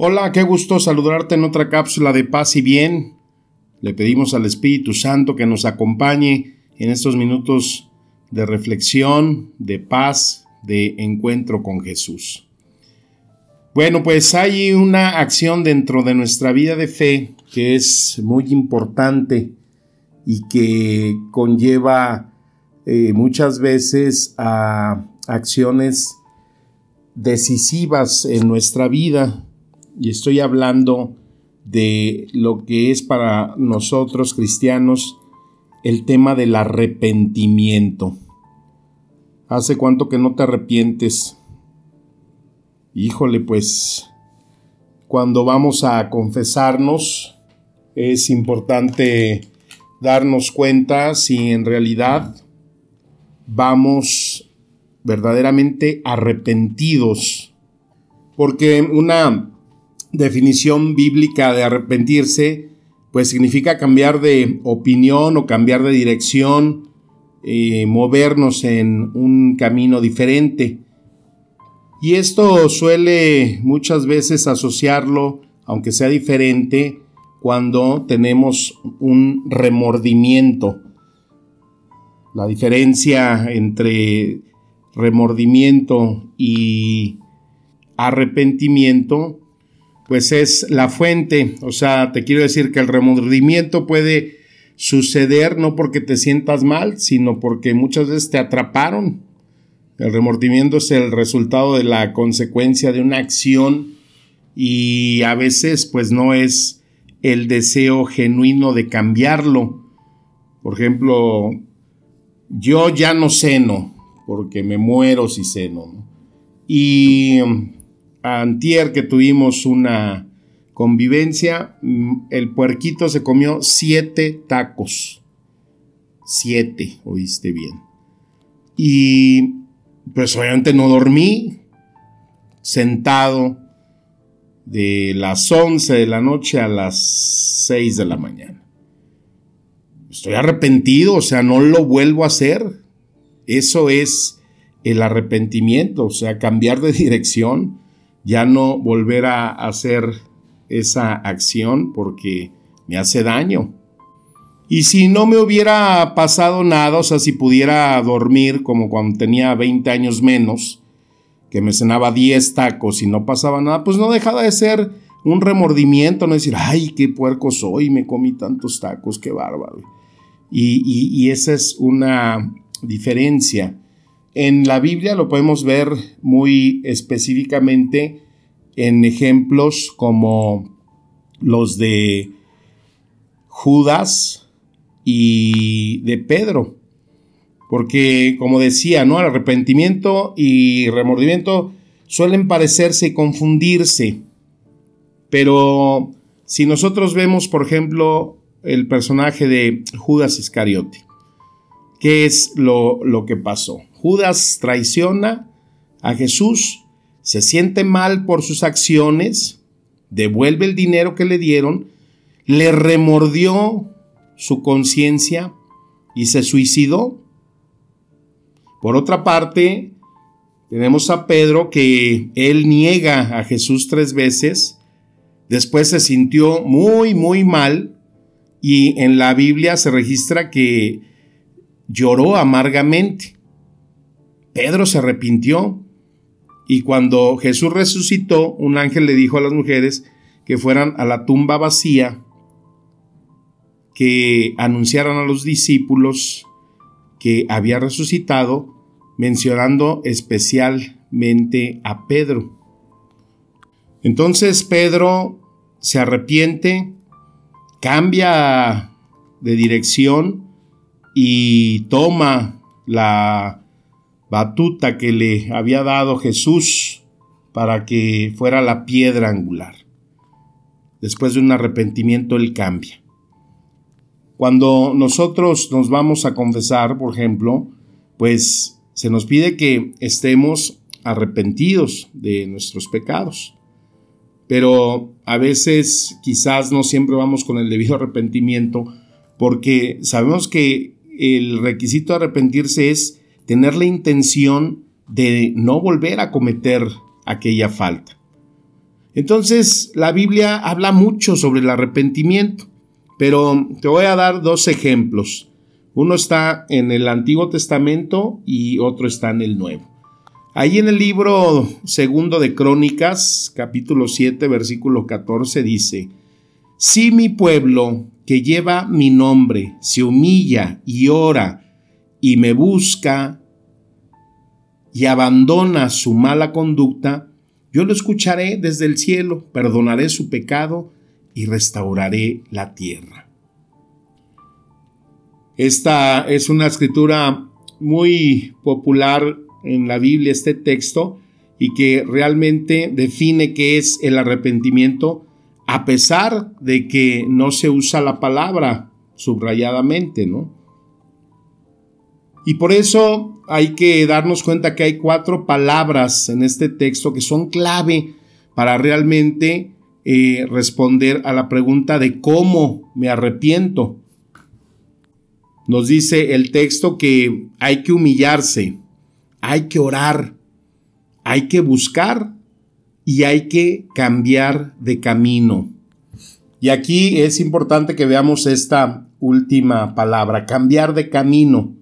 Hola, qué gusto saludarte en otra cápsula de paz y bien. Le pedimos al Espíritu Santo que nos acompañe en estos minutos de reflexión, de paz, de encuentro con Jesús. Bueno, pues hay una acción dentro de nuestra vida de fe que es muy importante y que conlleva eh, muchas veces a acciones decisivas en nuestra vida. Y estoy hablando de lo que es para nosotros cristianos el tema del arrepentimiento. ¿Hace cuánto que no te arrepientes? Híjole, pues cuando vamos a confesarnos es importante darnos cuenta si en realidad vamos verdaderamente arrepentidos. Porque una definición bíblica de arrepentirse pues significa cambiar de opinión o cambiar de dirección, eh, movernos en un camino diferente. Y esto suele muchas veces asociarlo, aunque sea diferente, cuando tenemos un remordimiento. La diferencia entre remordimiento y arrepentimiento, pues es la fuente. O sea, te quiero decir que el remordimiento puede suceder no porque te sientas mal, sino porque muchas veces te atraparon el remordimiento es el resultado de la consecuencia de una acción y a veces pues no es el deseo genuino de cambiarlo. Por ejemplo, yo ya no ceno porque me muero si ceno. Y um, antier que tuvimos una convivencia, mm, el puerquito se comió siete tacos. Siete, oíste bien. Y pues obviamente no dormí, sentado de las 11 de la noche a las 6 de la mañana. Estoy arrepentido, o sea, no lo vuelvo a hacer. Eso es el arrepentimiento, o sea, cambiar de dirección, ya no volver a hacer esa acción porque me hace daño. Y si no me hubiera pasado nada, o sea, si pudiera dormir como cuando tenía 20 años menos, que me cenaba 10 tacos y no pasaba nada, pues no dejaba de ser un remordimiento, no decir, ay, qué puerco soy, me comí tantos tacos, qué bárbaro. Y, y esa es una diferencia. En la Biblia lo podemos ver muy específicamente en ejemplos como los de Judas, y de Pedro. Porque, como decía, ¿no? El arrepentimiento y remordimiento suelen parecerse y confundirse. Pero si nosotros vemos, por ejemplo, el personaje de Judas Iscariote, ¿qué es lo, lo que pasó? Judas traiciona a Jesús, se siente mal por sus acciones, devuelve el dinero que le dieron, le remordió su conciencia y se suicidó. Por otra parte, tenemos a Pedro que él niega a Jesús tres veces, después se sintió muy, muy mal y en la Biblia se registra que lloró amargamente. Pedro se arrepintió y cuando Jesús resucitó, un ángel le dijo a las mujeres que fueran a la tumba vacía que anunciaran a los discípulos que había resucitado, mencionando especialmente a Pedro. Entonces Pedro se arrepiente, cambia de dirección y toma la batuta que le había dado Jesús para que fuera la piedra angular. Después de un arrepentimiento, Él cambia. Cuando nosotros nos vamos a confesar, por ejemplo, pues se nos pide que estemos arrepentidos de nuestros pecados. Pero a veces quizás no siempre vamos con el debido arrepentimiento porque sabemos que el requisito de arrepentirse es tener la intención de no volver a cometer aquella falta. Entonces la Biblia habla mucho sobre el arrepentimiento. Pero te voy a dar dos ejemplos. Uno está en el Antiguo Testamento y otro está en el Nuevo. Ahí en el libro segundo de Crónicas, capítulo 7, versículo 14, dice, Si mi pueblo, que lleva mi nombre, se humilla y ora y me busca y abandona su mala conducta, yo lo escucharé desde el cielo, perdonaré su pecado y restauraré la tierra. Esta es una escritura muy popular en la Biblia, este texto, y que realmente define qué es el arrepentimiento, a pesar de que no se usa la palabra subrayadamente, ¿no? Y por eso hay que darnos cuenta que hay cuatro palabras en este texto que son clave para realmente eh, responder a la pregunta de cómo me arrepiento. Nos dice el texto que hay que humillarse, hay que orar, hay que buscar y hay que cambiar de camino. Y aquí es importante que veamos esta última palabra, cambiar de camino.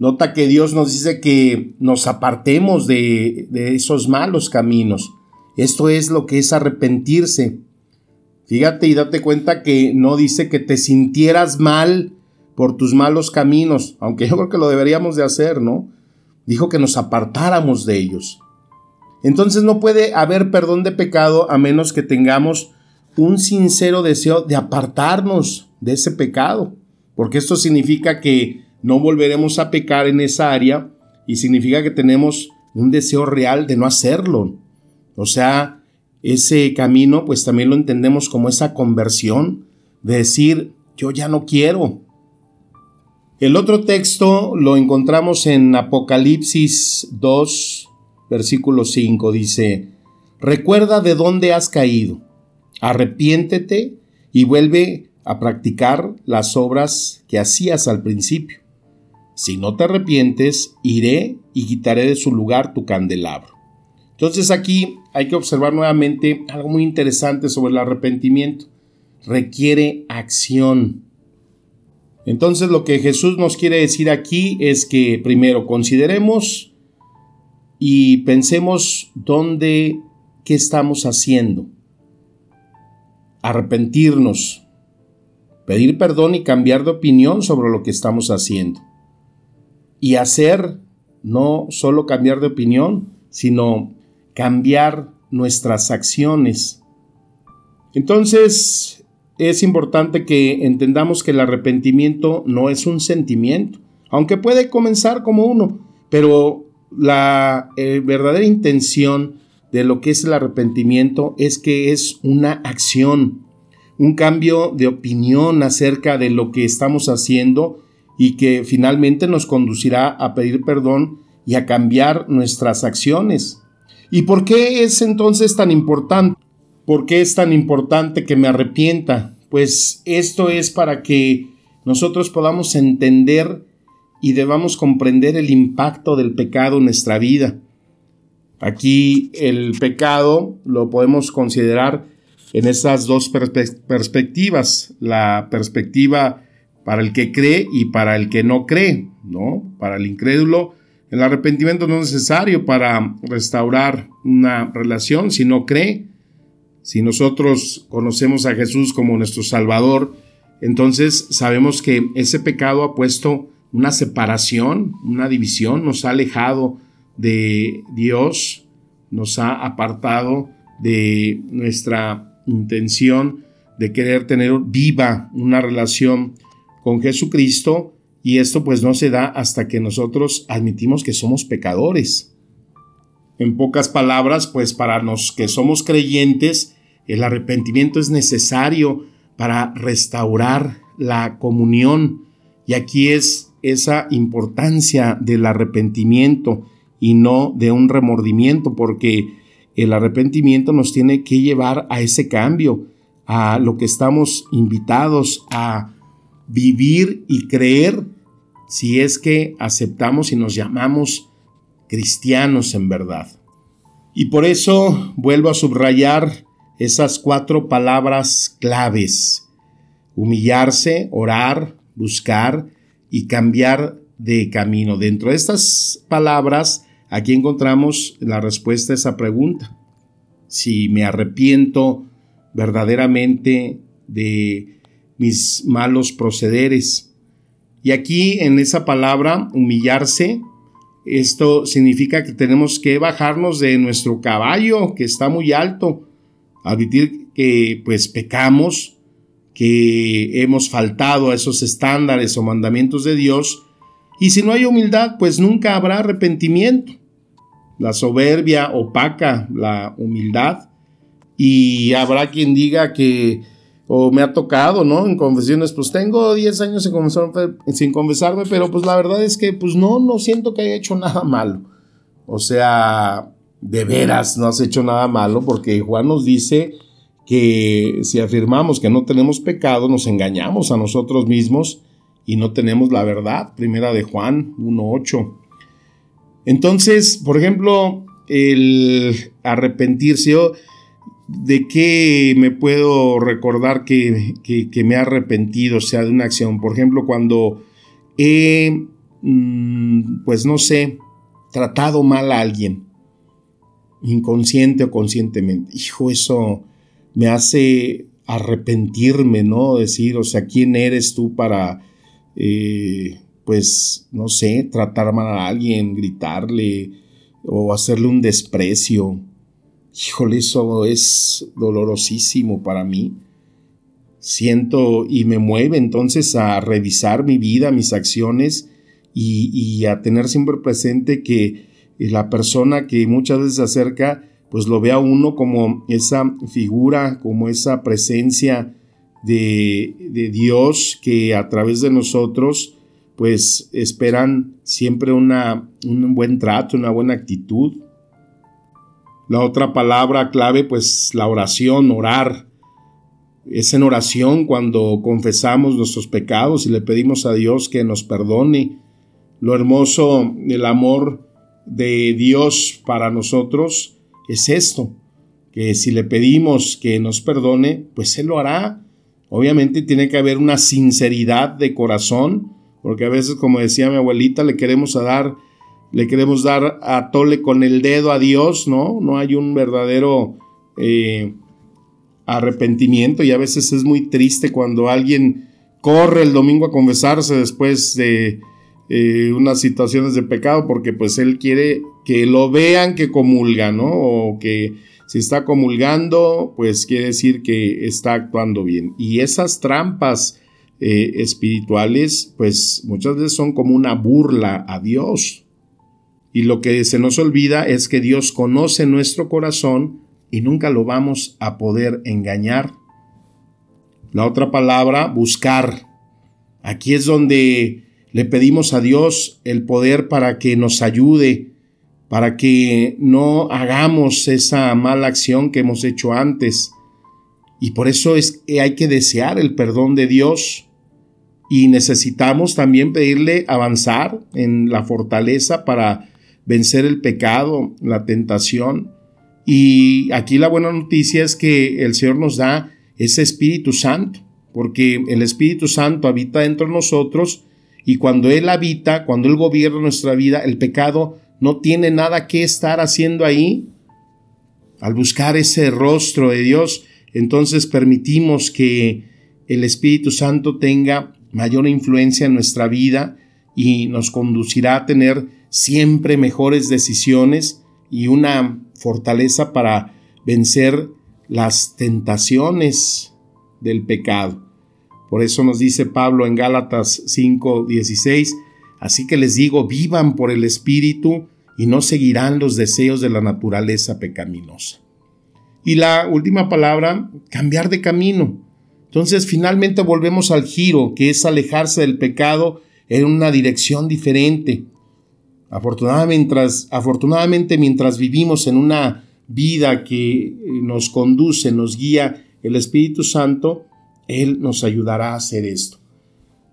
Nota que Dios nos dice que nos apartemos de, esos malos caminos. Esto es lo que es arrepentirse. Fíjate y date cuenta que no dice que te sintieras mal por tus malos caminos, aunque yo creo que lo deberíamos de hacer, ¿no? Dijo que nos apartáramos de ellos. Entonces no puede haber perdón de pecado a menos que tengamos un sincero deseo de apartarnos de ese pecado, porque esto significa que no volveremos a pecar en esa área y significa que tenemos un deseo real de no hacerlo. O sea, ese camino pues también lo entendemos como esa conversión de decir, yo ya no quiero. El otro texto lo encontramos en Apocalipsis 2, versículo 5. Dice, recuerda de dónde has caído, arrepiéntete y vuelve a practicar las obras que hacías al principio. Si no te arrepientes, iré y quitaré de su lugar tu candelabro. Entonces aquí hay que observar nuevamente algo muy interesante sobre el arrepentimiento. Requiere acción. Entonces lo que Jesús nos quiere decir aquí es que primero consideremos y pensemos dónde, qué estamos haciendo. Arrepentirnos, pedir perdón y cambiar de opinión sobre lo que estamos haciendo. Y hacer, no solo cambiar de opinión, sino cambiar nuestras acciones. Entonces, es importante que entendamos que el arrepentimiento no es un sentimiento, aunque puede comenzar como uno, pero la eh, verdadera intención de lo que es el arrepentimiento es que es una acción, un cambio de opinión acerca de lo que estamos haciendo y que finalmente nos conducirá a pedir perdón y a cambiar nuestras acciones. ¿Y por qué es entonces tan importante? ¿Por qué es tan importante que me arrepienta? Pues esto es para que nosotros podamos entender y debamos comprender el impacto del pecado en nuestra vida. Aquí el pecado lo podemos considerar en esas dos perspectivas, la perspectiva para el que cree y para el que no cree, ¿no? Para el incrédulo el arrepentimiento no es necesario para restaurar una relación si no cree. Si nosotros conocemos a Jesús como nuestro Salvador, entonces sabemos que ese pecado ha puesto una separación, una división, nos ha alejado de Dios, nos ha apartado de nuestra intención de querer tener viva una relación con Jesucristo y esto pues no se da hasta que nosotros admitimos que somos pecadores. En pocas palabras, pues para los que somos creyentes, el arrepentimiento es necesario para restaurar la comunión. Y aquí es esa importancia del arrepentimiento y no de un remordimiento, porque el arrepentimiento nos tiene que llevar a ese cambio, a lo que estamos invitados a vivir y creer si es que aceptamos y nos llamamos cristianos en verdad. Y por eso vuelvo a subrayar esas cuatro palabras claves. Humillarse, orar, buscar y cambiar de camino. Dentro de estas palabras Aquí encontramos la respuesta a esa pregunta. Si me arrepiento verdaderamente de mis malos procederes. Y aquí en esa palabra, humillarse, esto significa que tenemos que bajarnos de nuestro caballo, que está muy alto, admitir que pues pecamos, que hemos faltado a esos estándares o mandamientos de Dios, y si no hay humildad, pues nunca habrá arrepentimiento. La soberbia opaca la humildad y habrá quien diga que, o me ha tocado, ¿no? En confesiones, pues tengo 10 años sin confesarme, sin confesarme, pero pues la verdad es que pues no, no siento que haya hecho nada malo. O sea, de veras no has hecho nada malo porque Juan nos dice que si afirmamos que no tenemos pecado, nos engañamos a nosotros mismos y no tenemos la verdad. Primera de Juan 1.8. Entonces, por ejemplo, el arrepentirse, ¿de qué me puedo recordar que, me ha arrepentido, sea, de una acción? Por ejemplo, cuando he, mm, pues no sé, tratado mal a alguien, inconsciente o conscientemente. Hijo, eso me hace arrepentirme, ¿no? Decir, o sea, ¿quién eres tú para... Eh, pues, no sé, tratar mal a alguien, gritarle o hacerle un desprecio. Híjole, eso es dolorosísimo para mí. Siento y me mueve entonces a revisar mi vida, mis acciones y, a tener siempre presente que la persona que muchas veces se acerca, pues lo ve a uno como esa figura, como esa presencia de, de Dios que a través de nosotros pues esperan siempre una, un buen trato, una buena actitud. La otra palabra clave, pues la oración, orar. Es en oración cuando confesamos nuestros pecados y le pedimos a Dios que nos perdone. Lo hermoso del amor de Dios para nosotros es esto, que si le pedimos que nos perdone, pues Él lo hará. Obviamente tiene que haber una sinceridad de corazón, porque a veces, como decía mi abuelita, le queremos dar, le queremos dar a tole con el dedo a Dios, ¿no? No hay un verdadero eh, arrepentimiento y a veces es muy triste cuando alguien corre el domingo a confesarse después de eh, unas situaciones de pecado porque pues él quiere que lo vean que comulga, ¿no? O que si está comulgando, pues quiere decir que está actuando bien. Y esas trampas eh, espirituales, pues muchas veces son como una burla a Dios. Y lo que se nos olvida es que Dios conoce nuestro corazón y nunca lo vamos a poder engañar. La otra palabra, buscar. Aquí es donde le pedimos a Dios el poder para que nos ayude, para que no hagamos esa mala acción que hemos hecho antes. Y por eso es que hay que desear el perdón de Dios y necesitamos también pedirle avanzar en la fortaleza para vencer el pecado, la tentación. Y aquí la buena noticia es que el Señor nos da ese Espíritu Santo, porque el Espíritu Santo habita dentro de nosotros y cuando Él habita, cuando Él gobierna nuestra vida, el pecado no tiene nada que estar haciendo ahí. Al buscar ese rostro de Dios, entonces permitimos que el Espíritu Santo tenga mayor influencia en nuestra vida y nos conducirá a tener siempre mejores decisiones y una fortaleza para vencer las tentaciones del pecado. Por eso nos dice Pablo en Gálatas 5:16, así que les digo, vivan por el Espíritu y no seguirán los deseos de la naturaleza pecaminosa. Y la última palabra, cambiar de camino. Entonces finalmente volvemos al giro, que es alejarse del pecado en una dirección diferente. Afortunadamente mientras, vivimos en una vida que eh, nos conduce, nos guía el Espíritu Santo, Él nos ayudará a hacer esto.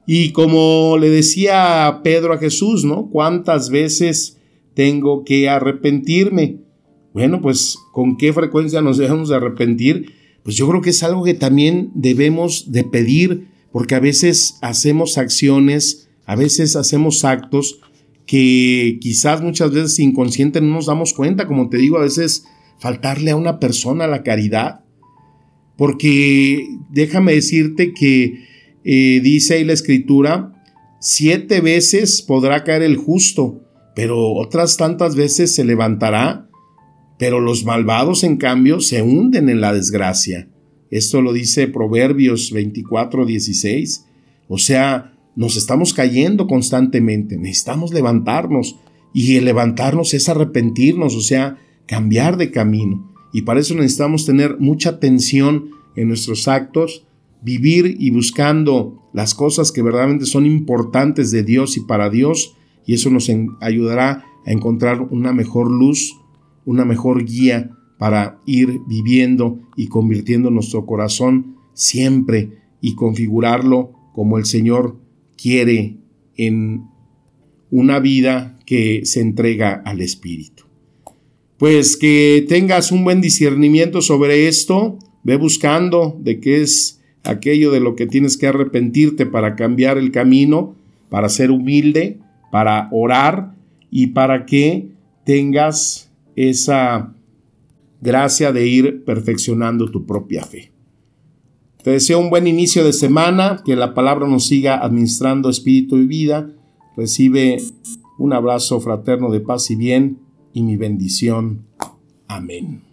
Y como le decía Pedro a Jesús, ¿no? ¿Cuántas veces tengo que arrepentirme? Bueno, pues con qué frecuencia nos debemos de arrepentir pues yo creo que es algo que también debemos de pedir, porque a veces hacemos acciones, a veces hacemos actos que quizás muchas veces inconsciente no nos damos cuenta, como te digo, a veces faltarle a una persona la caridad, porque déjame decirte que eh, dice ahí la escritura, siete veces podrá caer el justo, pero otras tantas veces se levantará pero los malvados, en cambio, se hunden en la desgracia. Esto lo dice Proverbios 24, 16. O sea, nos estamos cayendo constantemente, necesitamos levantarnos. Y el levantarnos es arrepentirnos, o sea, cambiar de camino. Y para eso necesitamos tener mucha atención en nuestros actos, vivir y buscando las cosas que verdaderamente son importantes de Dios y para Dios, y eso nos ayudará a encontrar una mejor luz, una mejor guía para ir viviendo y convirtiendo nuestro corazón siempre y configurarlo como el Señor quiere en una vida que se entrega al Espíritu. Pues que tengas un buen discernimiento sobre esto, ve buscando de qué es aquello de lo que tienes que arrepentirte para cambiar el camino, para ser humilde, para orar y para que tengas esa gracia de ir perfeccionando tu propia fe. Te deseo un buen inicio de semana, que la palabra nos siga administrando espíritu y vida. Recibe un abrazo fraterno de paz y bien y mi bendición. Amén.